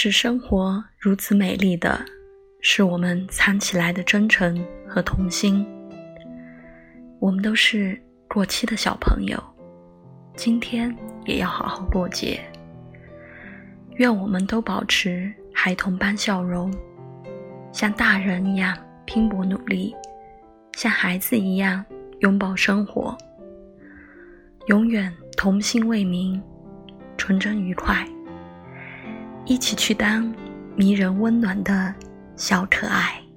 是生活如此美丽的，是我们藏起来的真诚和童心。我们都是过期的小朋友，今天也要好好过节。愿我们都保持孩童般笑容，像大人一样拼搏努力，像孩子一样拥抱生活，永远童心未泯，纯真愉快，一起去当迷人温暖的小可爱。